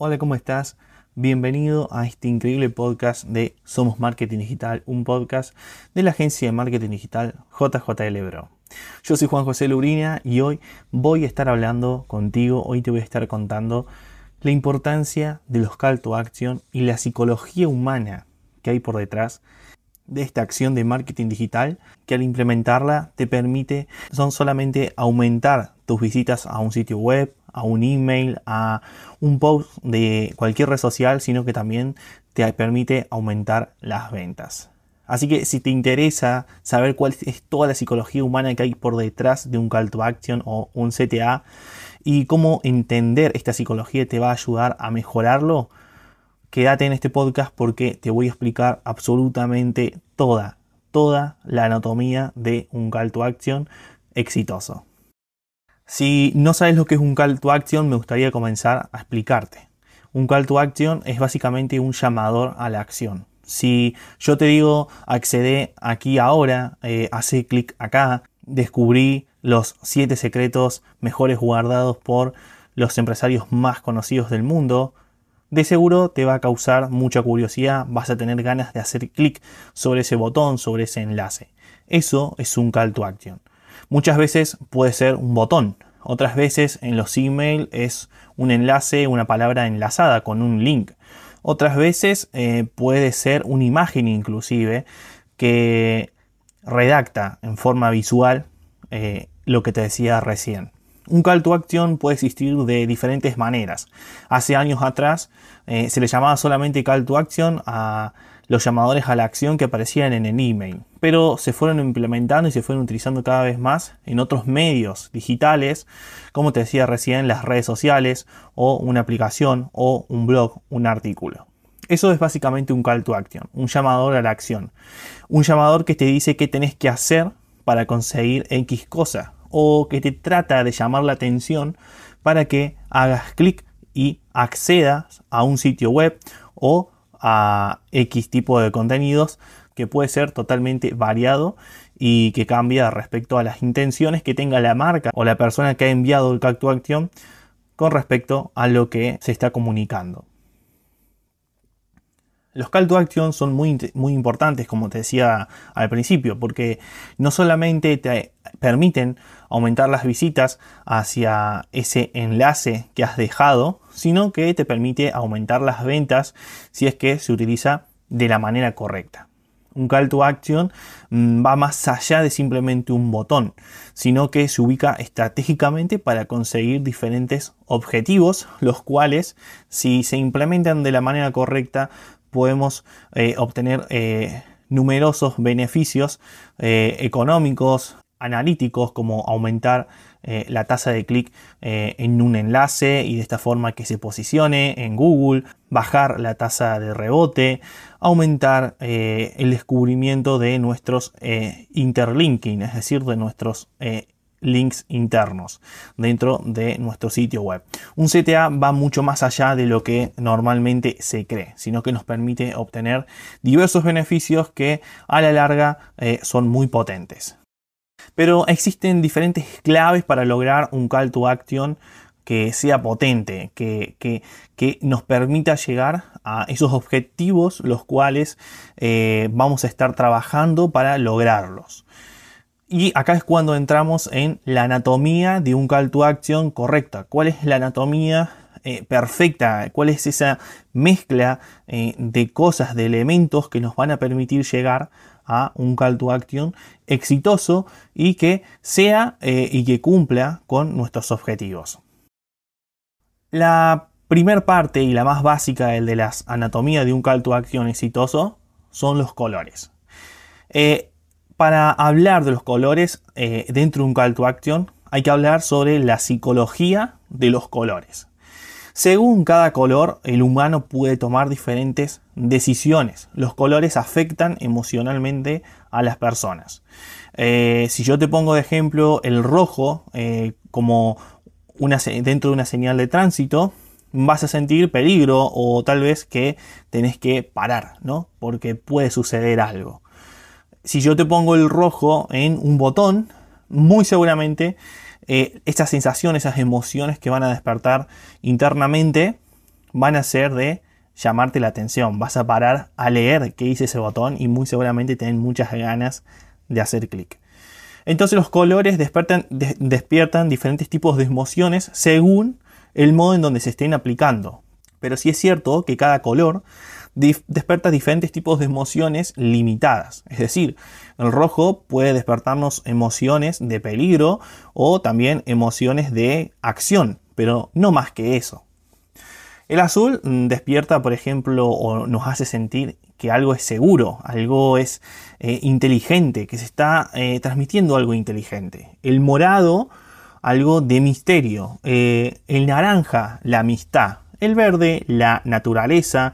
Hola, ¿cómo estás? Bienvenido a este increíble podcast de Somos Marketing Digital, un podcast de la agencia de marketing digital JJL Bro. Yo soy Juan José Lubrina y hoy voy a estar hablando contigo, hoy te voy a estar contando la importancia de los call to action y la psicología humana que hay por detrás de esta acción de marketing digital que al implementarla te permite son solamente aumentar tus visitas a un sitio web, a un email, a un post de cualquier red social, sino que también te permite aumentar las ventas. Así que si te interesa saber cuál es toda la psicología humana que hay por detrás de un call to action o un CTA y cómo entender esta psicología te va a ayudar a mejorarlo, quédate en este podcast porque te voy a explicar absolutamente toda, toda la anatomía de un call to action exitoso. Si no sabes lo que es un call to action, me gustaría comenzar a explicarte. Un call to action es básicamente un llamador a la acción. Si yo te digo accede aquí ahora, eh, hace clic acá, descubrí los 7 secretos mejores guardados por los empresarios más conocidos del mundo, de seguro te va a causar mucha curiosidad, vas a tener ganas de hacer clic sobre ese botón, sobre ese enlace. Eso es un call to action. Muchas veces puede ser un botón, otras veces en los email es un enlace, una palabra enlazada con un link. Otras veces eh, puede ser una imagen inclusive que redacta en forma visual eh, lo que te decía recién. Un call to action puede existir de diferentes maneras. Hace años atrás eh, se le llamaba solamente call to action a los llamadores a la acción que aparecían en el email, pero se fueron implementando y se fueron utilizando cada vez más en otros medios digitales, como te decía recién, las redes sociales o una aplicación o un blog, un artículo. Eso es básicamente un call to action, un llamador a la acción, un llamador que te dice qué tenés que hacer para conseguir X cosa o que te trata de llamar la atención para que hagas clic y accedas a un sitio web o a X tipo de contenidos que puede ser totalmente variado y que cambia respecto a las intenciones que tenga la marca o la persona que ha enviado el call action con respecto a lo que se está comunicando. Los call to action son muy, muy importantes, como te decía al principio, porque no solamente te permiten aumentar las visitas hacia ese enlace que has dejado, sino que te permite aumentar las ventas si es que se utiliza de la manera correcta. Un call to action mm, va más allá de simplemente un botón, sino que se ubica estratégicamente para conseguir diferentes objetivos, los cuales si se implementan de la manera correcta podemos eh, obtener eh, numerosos beneficios eh, económicos, analíticos, como aumentar la tasa de clic en un enlace y de esta forma que se posicione en Google, bajar la tasa de rebote, aumentar el descubrimiento de nuestros interlinking, es decir, de nuestros links internos dentro de nuestro sitio web. Un CTA va mucho más allá de lo que normalmente se cree, sino que nos permite obtener diversos beneficios que a la larga eh, son muy potentes. Pero existen diferentes claves para lograr un call to action que sea potente, que, que, nos permita llegar a esos objetivos los cuales eh, vamos a estar trabajando para lograrlos. Y acá es cuando entramos en la anatomía de un call to action correcta. ¿Cuál es la anatomía eh, perfecta? ¿Cuál es esa mezcla eh, de cosas, de elementos que nos van a permitir llegar a un call to action exitoso y que sea eh, y que cumpla con nuestros objetivos? La primer parte y la más básica, el de las anatomías de un call to action exitoso, son los colores para hablar de los colores eh, dentro de un call to action, hay que hablar sobre la psicología de los colores. Según cada color, el humano puede tomar diferentes decisiones. Los colores afectan emocionalmente a las personas. Eh, si yo te pongo de ejemplo el rojo eh, como una, dentro de una señal de tránsito, vas a sentir peligro o tal vez que tenés que parar, ¿no? Porque puede suceder algo si yo te pongo el rojo en un botón, muy seguramente eh, estas sensaciones, esas emociones que van a despertar internamente van a ser de llamarte la atención. Vas a parar a leer qué dice ese botón y muy seguramente tienen muchas ganas de hacer clic. Entonces los colores despiertan, diferentes tipos de emociones según el modo en donde se estén aplicando. Pero sí es cierto que cada color despierta diferentes tipos de emociones limitadas. Es decir, el rojo puede despertarnos emociones de peligro o también emociones de acción, pero no más que eso. El azul mm, despierta, por ejemplo, o nos hace sentir que algo es seguro, algo es eh, inteligente, que se está eh, transmitiendo algo inteligente. El morado, algo de misterio. Eh, el naranja, la amistad. El verde, la naturaleza.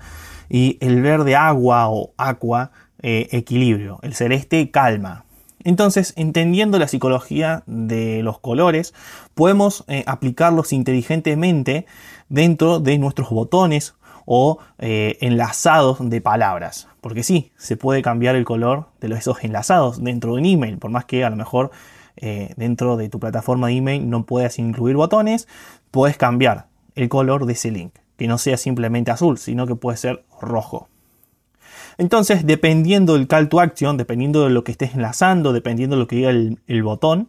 Y el verde, agua o aqua, equilibrio. El celeste, calma. Entonces, entendiendo la psicología de los colores, podemos aplicarlos inteligentemente dentro de nuestros botones o eh, enlazados de palabras. Porque sí, se puede cambiar el color de esos enlazados dentro de un email, por más que a lo mejor eh, dentro de tu plataforma de email no puedas incluir botones, puedes cambiar el color de ese link, que no sea simplemente azul, sino que puede ser rojo. Entonces, dependiendo del call to action, dependiendo de lo que estés enlazando, dependiendo de lo que diga el, el botón,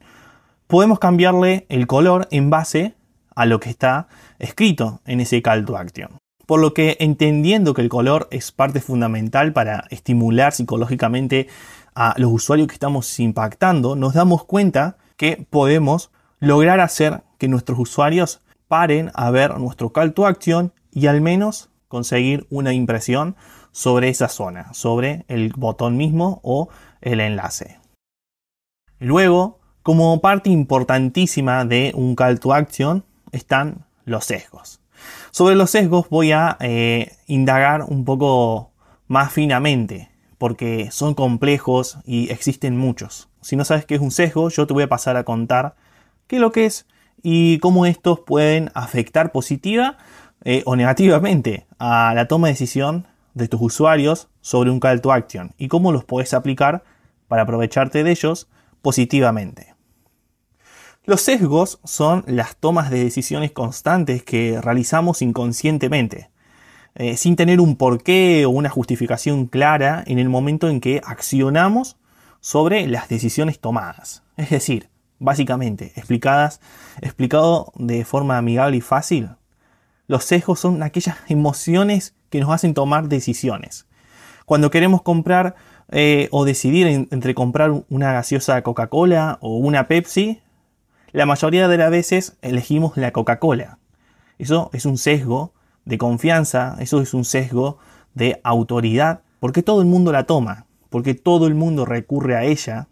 podemos cambiarle el color en base a lo que está escrito en ese call to action. Por lo que entendiendo que el color es parte fundamental para estimular psicológicamente a los usuarios que estamos impactando, nos damos cuenta que podemos lograr hacer que nuestros usuarios paren a ver nuestro call to action y al menos conseguir una impresión sobre esa zona, sobre el botón mismo o el enlace. Luego, como parte importantísima de un call to action están los sesgos. Sobre los sesgos voy a eh, indagar un poco más finamente, porque son complejos y existen muchos. Si no sabes qué es un sesgo, yo te voy a pasar a contar qué es lo que es y cómo estos pueden afectar positiva eh, o negativamente a la toma de decisión de tus usuarios sobre un call to action y cómo los puedes aplicar para aprovecharte de ellos positivamente. Los sesgos son las tomas de decisiones constantes que realizamos inconscientemente, eh, sin tener un porqué o una justificación clara en el momento en que accionamos sobre las decisiones tomadas. Es decir, básicamente, explicadas, explicado de forma amigable y fácil, los sesgos son aquellas emociones que nos hacen tomar decisiones. Cuando queremos comprar eh, o decidir entre comprar una gaseosa Coca-Cola o una Pepsi, la mayoría de las veces elegimos la Coca-Cola. Eso es un sesgo de confianza, eso es un sesgo de autoridad, porque todo el mundo la toma, porque todo el mundo recurre a ella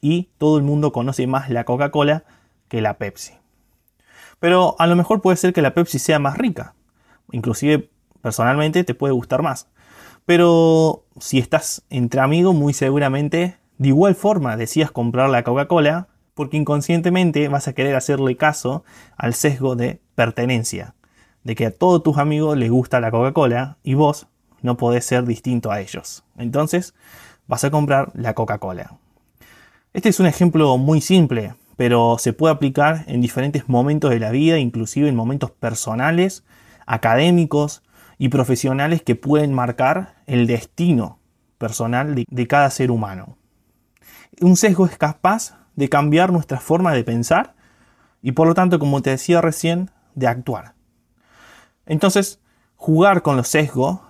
y todo el mundo conoce más la Coca-Cola que la Pepsi. Pero a lo mejor puede ser que la Pepsi sea más rica, inclusive personalmente te puede gustar más. Pero si estás entre amigos, muy seguramente de igual forma decías comprar la Coca-Cola porque inconscientemente vas a querer hacerle caso al sesgo de pertenencia, de que a todos tus amigos les gusta la Coca-Cola y vos no podés ser distinto a ellos. Entonces vas a comprar la Coca-Cola. Este es un ejemplo muy simple, pero se puede aplicar en diferentes momentos de la vida, inclusive en momentos personales, académicos y profesionales que pueden marcar el destino personal de, cada ser humano. Un sesgo es capaz de cambiar nuestra forma de pensar y por lo tanto, como te decía recién, de actuar. Entonces, jugar con los sesgos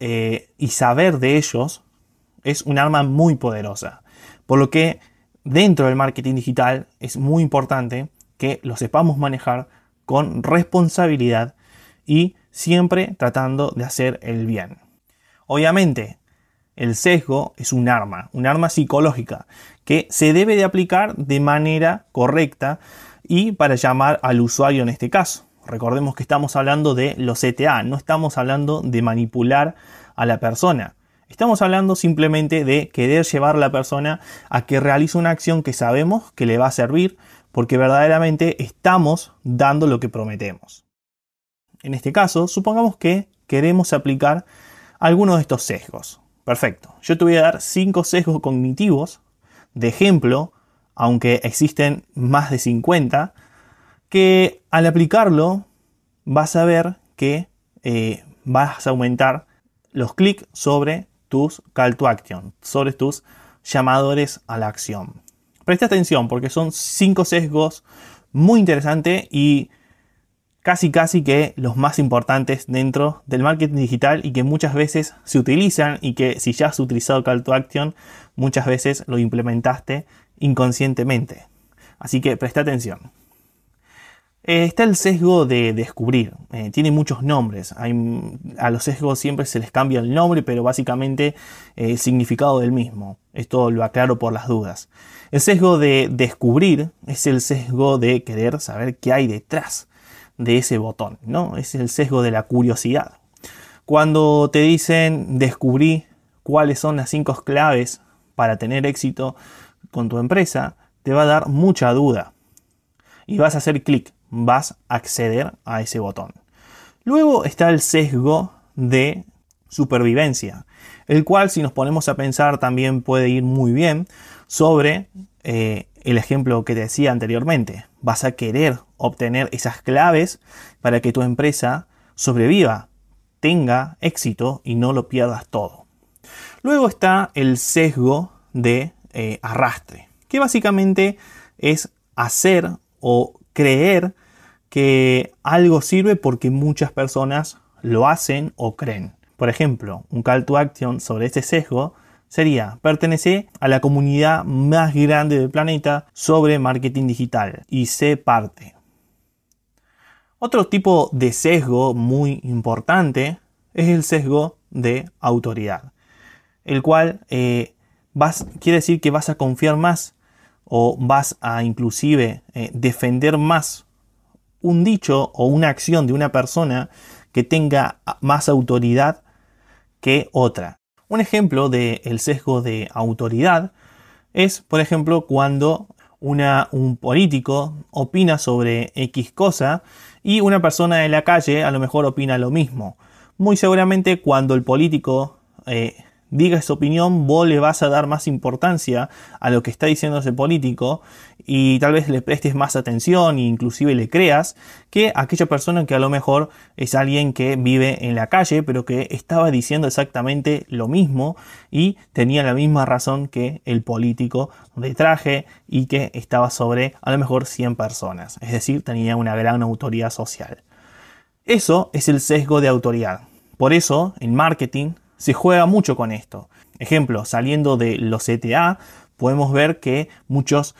eh, y saber de ellos es un arma muy poderosa. Por lo que dentro del marketing digital es muy importante que lo sepamos manejar con responsabilidad y siempre tratando de hacer el bien. Obviamente, el sesgo es un arma, un arma psicológica que se debe de aplicar de manera correcta y para llamar al usuario en este caso. Recordemos que estamos hablando de los CTA, no estamos hablando de manipular a la persona. Estamos hablando simplemente de querer llevar a la persona a que realice una acción que sabemos que le va a servir porque verdaderamente estamos dando lo que prometemos. En este caso, supongamos que queremos aplicar alguno de estos sesgos. Perfecto. Yo te voy a dar cinco sesgos cognitivos de ejemplo, aunque existen más de 50, que al aplicarlo vas a ver que eh, vas a aumentar los clics sobre tus call to action, sobre tus llamadores a la acción. Presta atención porque son cinco sesgos muy interesantes y casi casi que los más importantes dentro del marketing digital y que muchas veces se utilizan y que si ya has utilizado call to action muchas veces lo implementaste inconscientemente. Así que presta atención. Eh, está el sesgo de descubrir. Eh, tiene muchos nombres. a los sesgos siempre se les cambia el nombre, pero básicamente eh, el significado del mismo. Esto lo aclaro por las dudas. El sesgo de descubrir es el sesgo de querer saber qué hay detrás de ese botón, ¿no? Es el sesgo de la curiosidad. Cuando te dicen descubrí cuáles son las cinco claves para tener éxito con tu empresa, te va a dar mucha duda. Y vas a hacer clic vas a acceder a ese botón. Luego está el sesgo de supervivencia, el cual si nos ponemos a pensar también puede ir muy bien sobre eh, el ejemplo que te decía anteriormente. Vas a querer obtener esas claves para que tu empresa sobreviva, tenga éxito y no lo pierdas todo. Luego está el sesgo de eh, arrastre, que básicamente es hacer o creer que algo sirve porque muchas personas lo hacen o creen. Por ejemplo, un call to action sobre este sesgo sería pertenece a la comunidad más grande del planeta sobre marketing digital y sé parte. Otro tipo de sesgo muy importante es el sesgo de autoridad, el cual eh, quiere decir que vas a confiar más o vas a inclusive eh, defender más un dicho o una acción de una persona que tenga más autoridad que otra. Un ejemplo del sesgo de autoridad es, por ejemplo, cuando un político opina sobre X cosa y una persona de la calle a lo mejor opina lo mismo. Muy seguramente cuando el político eh, diga su opinión, vos le vas a dar más importancia a lo que está diciendo ese político y tal vez le prestes más atención e inclusive le creas que aquella persona que a lo mejor es alguien que vive en la calle pero que estaba diciendo exactamente lo mismo y tenía la misma razón que el político de traje y que estaba sobre a lo mejor 100 personas, es decir, tenía una gran autoridad social. Eso es el sesgo de autoridad. Por eso, en marketing, se juega mucho con esto. Ejemplo, saliendo de los CTA, podemos ver que muchas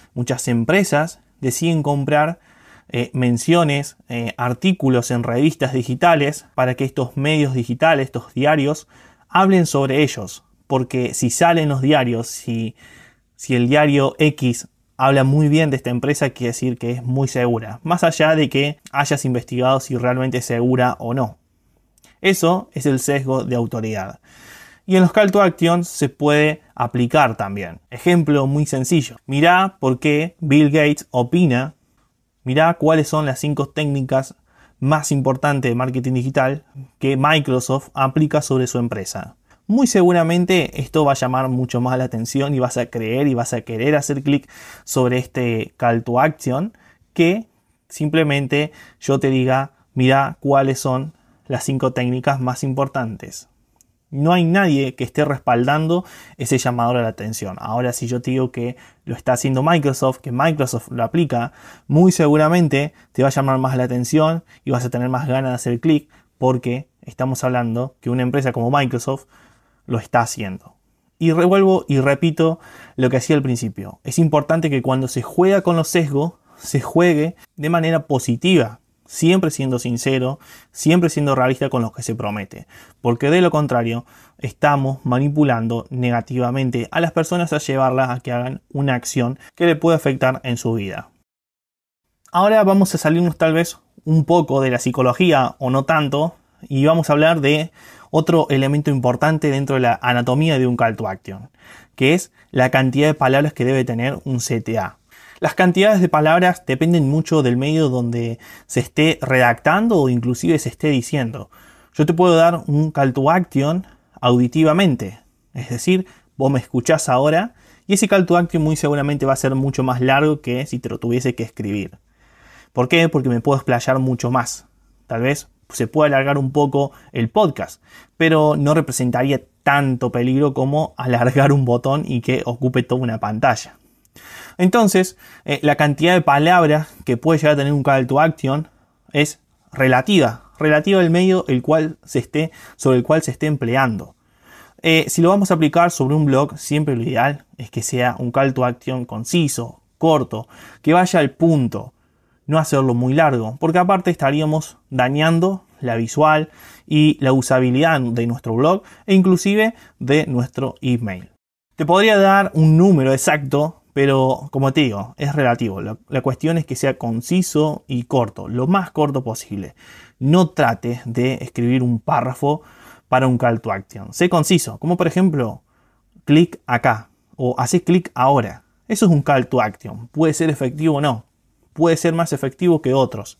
empresas deciden comprar eh, menciones, eh, artículos en revistas digitales para que estos medios digitales, estos diarios, hablen sobre ellos. Porque si salen los diarios, si, si el diario X habla muy bien de esta empresa, quiere decir que es muy segura. Más allá de que hayas investigado si realmente es segura o no. Eso es el sesgo de autoridad. Y en los call to action se puede aplicar también. Ejemplo muy sencillo. Mirá por qué Bill Gates opina. Mirá cuáles son las cinco técnicas más importantes de marketing digital que Microsoft aplica sobre su empresa. Muy seguramente esto va a llamar mucho más la atención y vas a creer y vas a querer hacer clic sobre este call to action que simplemente yo te diga, mira cuáles son las cinco técnicas más importantes. No hay nadie que esté respaldando ese llamador a la atención. Ahora, si yo te digo que lo está haciendo Microsoft, que Microsoft lo aplica, muy seguramente te va a llamar más la atención y vas a tener más ganas de hacer clic porque estamos hablando que una empresa como Microsoft lo está haciendo. Y revuelvo y repito lo que hacía al principio. Es importante que cuando se juega con los sesgos, se juegue de manera positiva, siempre siendo sincero, siempre siendo realista con lo que se promete, porque de lo contrario estamos manipulando negativamente a las personas a llevarlas a que hagan una acción que le puede afectar en su vida. Ahora vamos a salirnos tal vez un poco de la psicología o no tanto y vamos a hablar de otro elemento importante dentro de la anatomía de un call to action, que es la cantidad de palabras que debe tener un CTA. Las cantidades de palabras dependen mucho del medio donde se esté redactando o inclusive se esté diciendo. Yo te puedo dar un call to action auditivamente, es decir, vos me escuchás ahora y ese call to action muy seguramente va a ser mucho más largo que si te lo tuviese que escribir. ¿Por qué? Porque me puedo explayar mucho más. Tal vez se puede alargar un poco el podcast, pero no representaría tanto peligro como alargar un botón y que ocupe toda una pantalla. Entonces, eh, la cantidad de palabras que puede llegar a tener un call to action es relativa, relativa al medio el cual se esté, sobre el cual se esté empleando. Eh, si lo vamos a aplicar sobre un blog, siempre lo ideal es que sea un call to action conciso, corto, que vaya al punto, no hacerlo muy largo, porque aparte estaríamos dañando la visual y la usabilidad de nuestro blog e inclusive de nuestro email. Te podría dar un número exacto, pero como te digo, es relativo. La, cuestión es que sea conciso y corto, lo más corto posible. No trates de escribir un párrafo para un call to action. Sé conciso, como por ejemplo, clic acá o hace clic ahora. Eso es un call to action. Puede ser efectivo o no. Puede ser más efectivo que otros.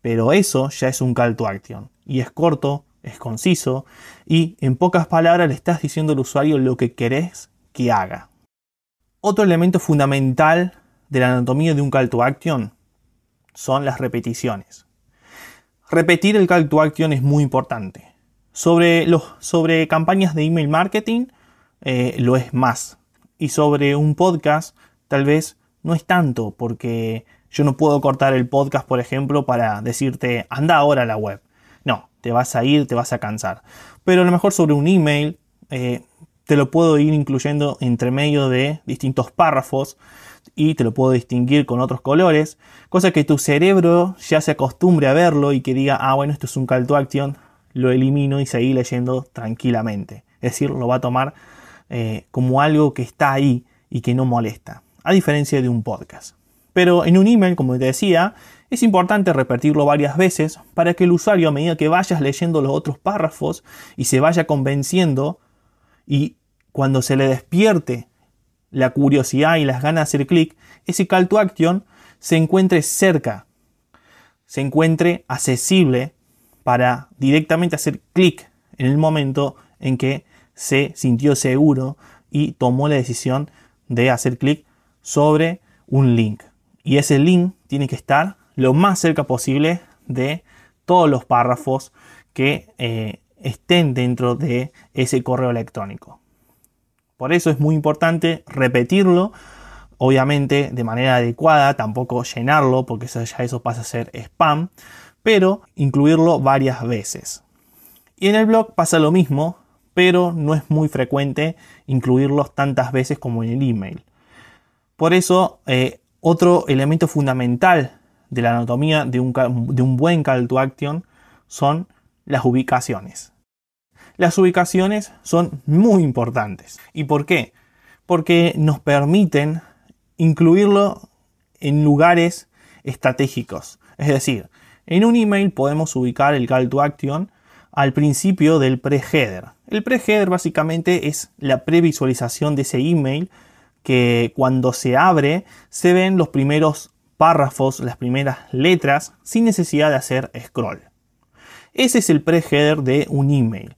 Pero eso ya es un call to action. Y es corto, es conciso y en pocas palabras le estás diciendo al usuario lo que querés que haga. Otro elemento fundamental de la anatomía de un call to action son las repeticiones. Repetir el call to action es muy importante. Sobre, sobre campañas de email marketing eh, lo es más. Y sobre un podcast tal vez no es tanto porque yo no puedo cortar el podcast, por ejemplo, para decirte anda ahora a la web. No, te vas a ir, te vas a cansar. Pero a lo mejor sobre un email eh, te lo puedo ir incluyendo entre medio de distintos párrafos y te lo puedo distinguir con otros colores, cosa que tu cerebro ya se acostumbre a verlo y que diga, ah, bueno, esto es un call to action, lo elimino y seguir leyendo tranquilamente. Es decir, lo va a tomar eh, como algo que está ahí y que no molesta, a diferencia de un podcast. Pero en un email, como te decía, es importante repetirlo varias veces para que el usuario a medida que vayas leyendo los otros párrafos y se vaya convenciendo y cuando se le despierte la curiosidad y las ganas de hacer clic, ese call to action se encuentre cerca, se encuentre accesible para directamente hacer clic en el momento en que se sintió seguro y tomó la decisión de hacer clic sobre un link. Y ese link tiene que estar lo más cerca posible de todos los párrafos que eh, estén dentro de ese correo electrónico. Por eso es muy importante repetirlo, obviamente de manera adecuada, tampoco llenarlo, porque eso, ya eso pasa a ser spam, pero incluirlo varias veces. Y en el blog pasa lo mismo, pero no es muy frecuente incluirlos tantas veces como en el email. Por eso, eh, otro elemento fundamental de la anatomía de un, de un buen call to action son las ubicaciones. Las ubicaciones son muy importantes. ¿Y por qué? Porque nos permiten incluirlo en lugares estratégicos. Es decir, en un email podemos ubicar el call to action al principio del pre-header. El pre-header básicamente es la previsualización de ese email que cuando se abre se ven los primeros párrafos, las primeras letras, sin necesidad de hacer scroll. Ese es el pre-header de un email.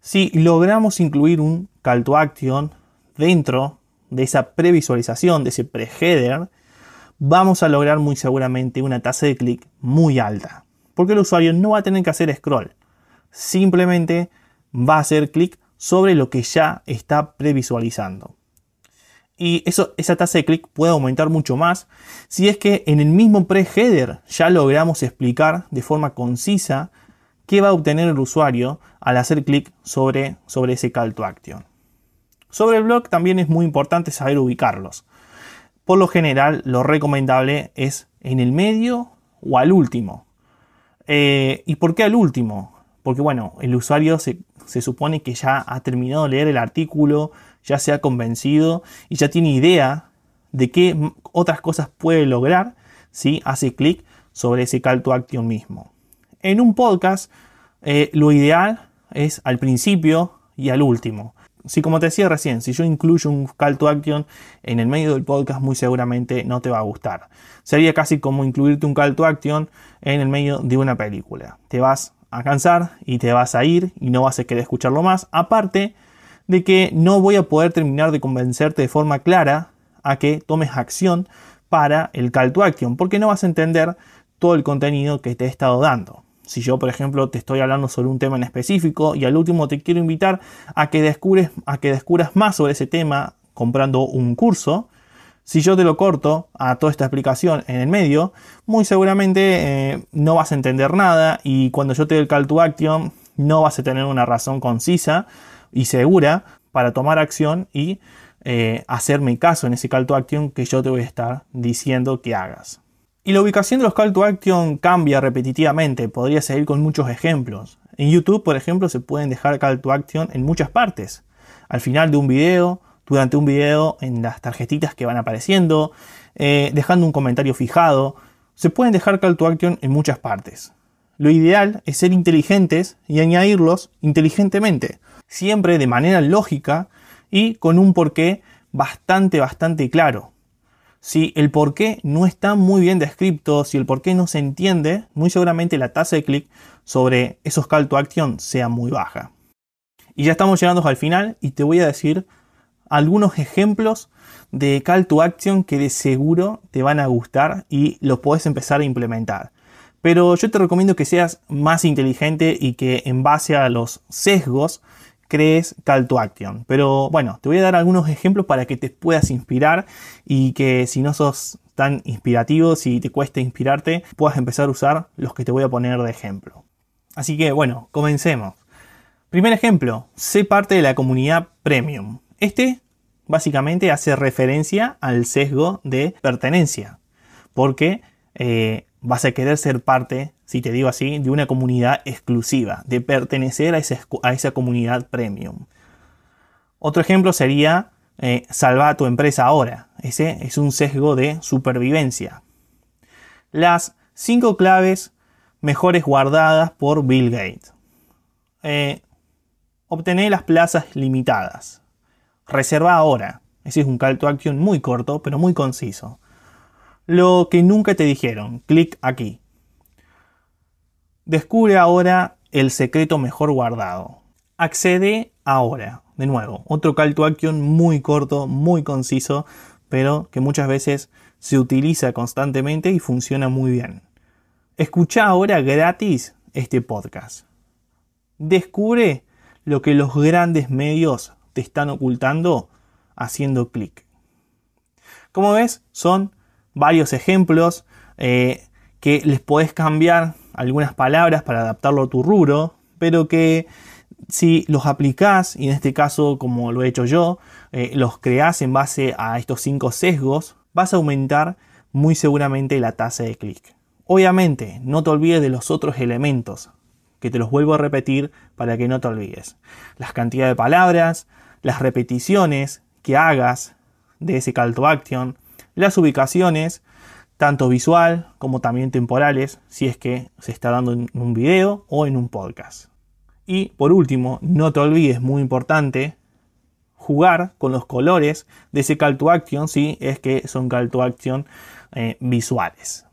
Si logramos incluir un call to action dentro de esa previsualización, de ese pre-header, vamos a lograr muy seguramente una tasa de clic muy alta. Porque el usuario no va a tener que hacer scroll. Simplemente va a hacer clic sobre lo que ya está previsualizando. Y esa tasa de clic puede aumentar mucho más si es que en el mismo pre-header ya logramos explicar de forma concisa qué va a obtener el usuario al hacer clic sobre, sobre ese call to action. Sobre el blog también es muy importante saber ubicarlos. Por lo general, lo recomendable es en el medio o al último. Eh, ¿Y por qué al último? Porque bueno, el usuario se, supone que ya ha terminado de leer el artículo, ya se ha convencido y ya tiene idea de qué otras cosas puede lograr si hace clic sobre ese call to action mismo. En un podcast, eh, lo ideal es al principio y al último si como te decía recién, si yo incluyo un call to action en el medio del podcast, muy seguramente no te va a gustar. Sería casi como incluirte un call to action en el medio de una película. Te vas a cansar y te vas a ir y no vas a querer escucharlo más. Aparte de que no voy a poder terminar de convencerte de forma clara a que tomes acción para el call to action, porque no vas a entender todo el contenido que te he estado dando. Si yo, por ejemplo, te estoy hablando sobre un tema en específico y al último te quiero invitar a que, descubres, a que descubras más sobre ese tema comprando un curso, si yo te lo corto a toda esta explicación en el medio, muy seguramente eh, no vas a entender nada y cuando yo te dé el call to action no vas a tener una razón concisa y segura para tomar acción y eh, hacerme caso en ese call to action que yo te voy a estar diciendo que hagas. Y la ubicación de los call to action cambia repetitivamente, podría seguir con muchos ejemplos. En YouTube, por ejemplo, se pueden dejar call to action en muchas partes. Al final de un video, durante un video, en las tarjetitas que van apareciendo, eh, dejando un comentario fijado. Se pueden dejar call to action en muchas partes. Lo ideal es ser inteligentes y añadirlos inteligentemente, siempre de manera lógica y con un porqué bastante, bastante claro. Si el porqué no está muy bien descrito, si el porqué no se entiende, muy seguramente la tasa de clic sobre esos call to action sea muy baja. Y ya estamos llegando al final y te voy a decir algunos ejemplos de call to action que de seguro te van a gustar y los puedes empezar a implementar. Pero yo te recomiendo que seas más inteligente y que en base a los sesgos crees call to action. Pero bueno, te voy a dar algunos ejemplos para que te puedas inspirar y que si no sos tan inspirativo, si te cuesta inspirarte, puedas empezar a usar los que te voy a poner de ejemplo. Así que bueno, comencemos. Primer ejemplo, sé parte de la comunidad premium. Este básicamente hace referencia al sesgo de pertenencia, porque eh, vas a querer ser parte, si te digo así, de una comunidad exclusiva, de pertenecer a esa, comunidad premium. Otro ejemplo sería eh, salvar a tu empresa ahora. Ese es un sesgo de supervivencia. Las cinco claves mejores guardadas por Bill Gates. Eh, obtener las plazas limitadas. Reserva ahora. Ese es un call to action muy corto, pero muy conciso lo que nunca te dijeron. Clic aquí. Descubre ahora el secreto mejor guardado. Accede ahora. De nuevo, otro call to action muy corto, muy conciso, pero que muchas veces se utiliza constantemente y funciona muy bien. Escucha ahora gratis este podcast. Descubre lo que los grandes medios te están ocultando haciendo clic. Como ves, son varios ejemplos eh, que les podés cambiar algunas palabras para adaptarlo a tu rubro, pero que si los aplicás, y en este caso como lo he hecho yo, eh, los creás en base a estos cinco sesgos, vas a aumentar muy seguramente la tasa de clic. Obviamente, no te olvides de los otros elementos, que te los vuelvo a repetir para que no te olvides. Las cantidades de palabras, las repeticiones que hagas de ese call to action, las ubicaciones, tanto visual como también temporales, si es que se está dando en un video o en un podcast. Y por último, no te olvides, muy importante, jugar con los colores de ese call to action si es que son call to action eh, visuales.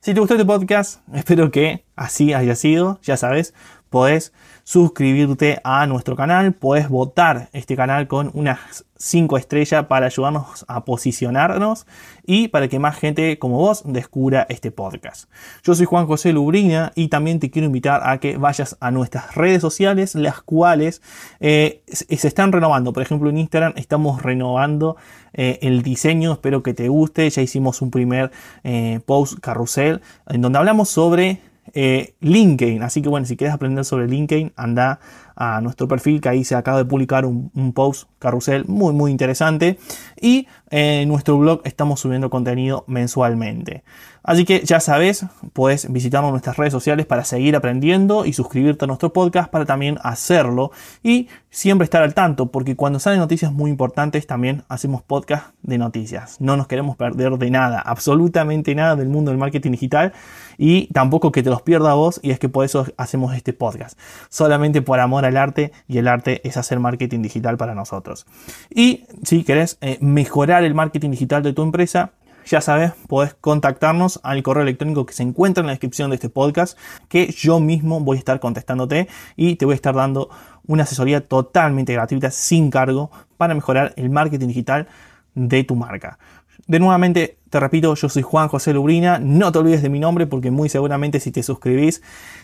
Si te gustó este podcast, espero que así haya sido. Ya sabes, podés suscribirte a nuestro canal, puedes votar este canal con unas 5 estrellas para ayudarnos a posicionarnos y para que más gente como vos descubra este podcast. Yo soy Juan José Lubrina y también te quiero invitar a que vayas a nuestras redes sociales, las cuales eh, se están renovando. Por ejemplo, en Instagram estamos renovando eh, el diseño, espero que te guste. Ya hicimos un primer eh, post carrusel en donde hablamos sobre eh, LinkedIn. Así que bueno, si quieres aprender sobre LinkedIn, anda a nuestro perfil que ahí se acaba de publicar un, post carrusel muy muy interesante. Y en nuestro blog estamos subiendo contenido mensualmente. Así que ya sabes, puedes visitarnos nuestras redes sociales para seguir aprendiendo y suscribirte a nuestro podcast para también hacerlo y siempre estar al tanto, porque cuando salen noticias muy importantes también hacemos podcast de noticias. No nos queremos perder de nada, absolutamente nada del mundo del marketing digital y tampoco que te los pierda vos y es que por eso hacemos este podcast. Solamente por amor al arte y el arte es hacer marketing digital para nosotros. Y si querés eh, mejorar el marketing digital de tu empresa, ya sabes, puedes contactarnos al correo electrónico que se encuentra en la descripción de este podcast, que yo mismo voy a estar contestándote y te voy a estar dando una asesoría totalmente gratuita, sin cargo, para mejorar el marketing digital de tu marca. De nuevamente, te repito, yo soy Juan José Lubrina. No te olvides de mi nombre porque muy seguramente si te suscribís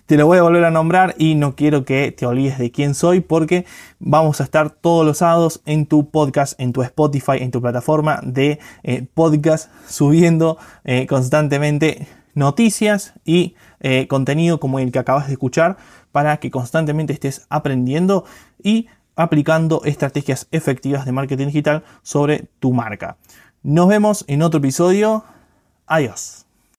te lo voy a volver a nombrar y no quiero que te olvides de quién soy porque vamos a estar todos los sábados en tu podcast, en tu Spotify, en tu plataforma de eh, podcast, subiendo eh, constantemente noticias y eh, contenido como el que acabas de escuchar para que constantemente estés aprendiendo y aplicando estrategias efectivas de marketing digital sobre tu marca. Nos vemos en otro episodio. Adiós.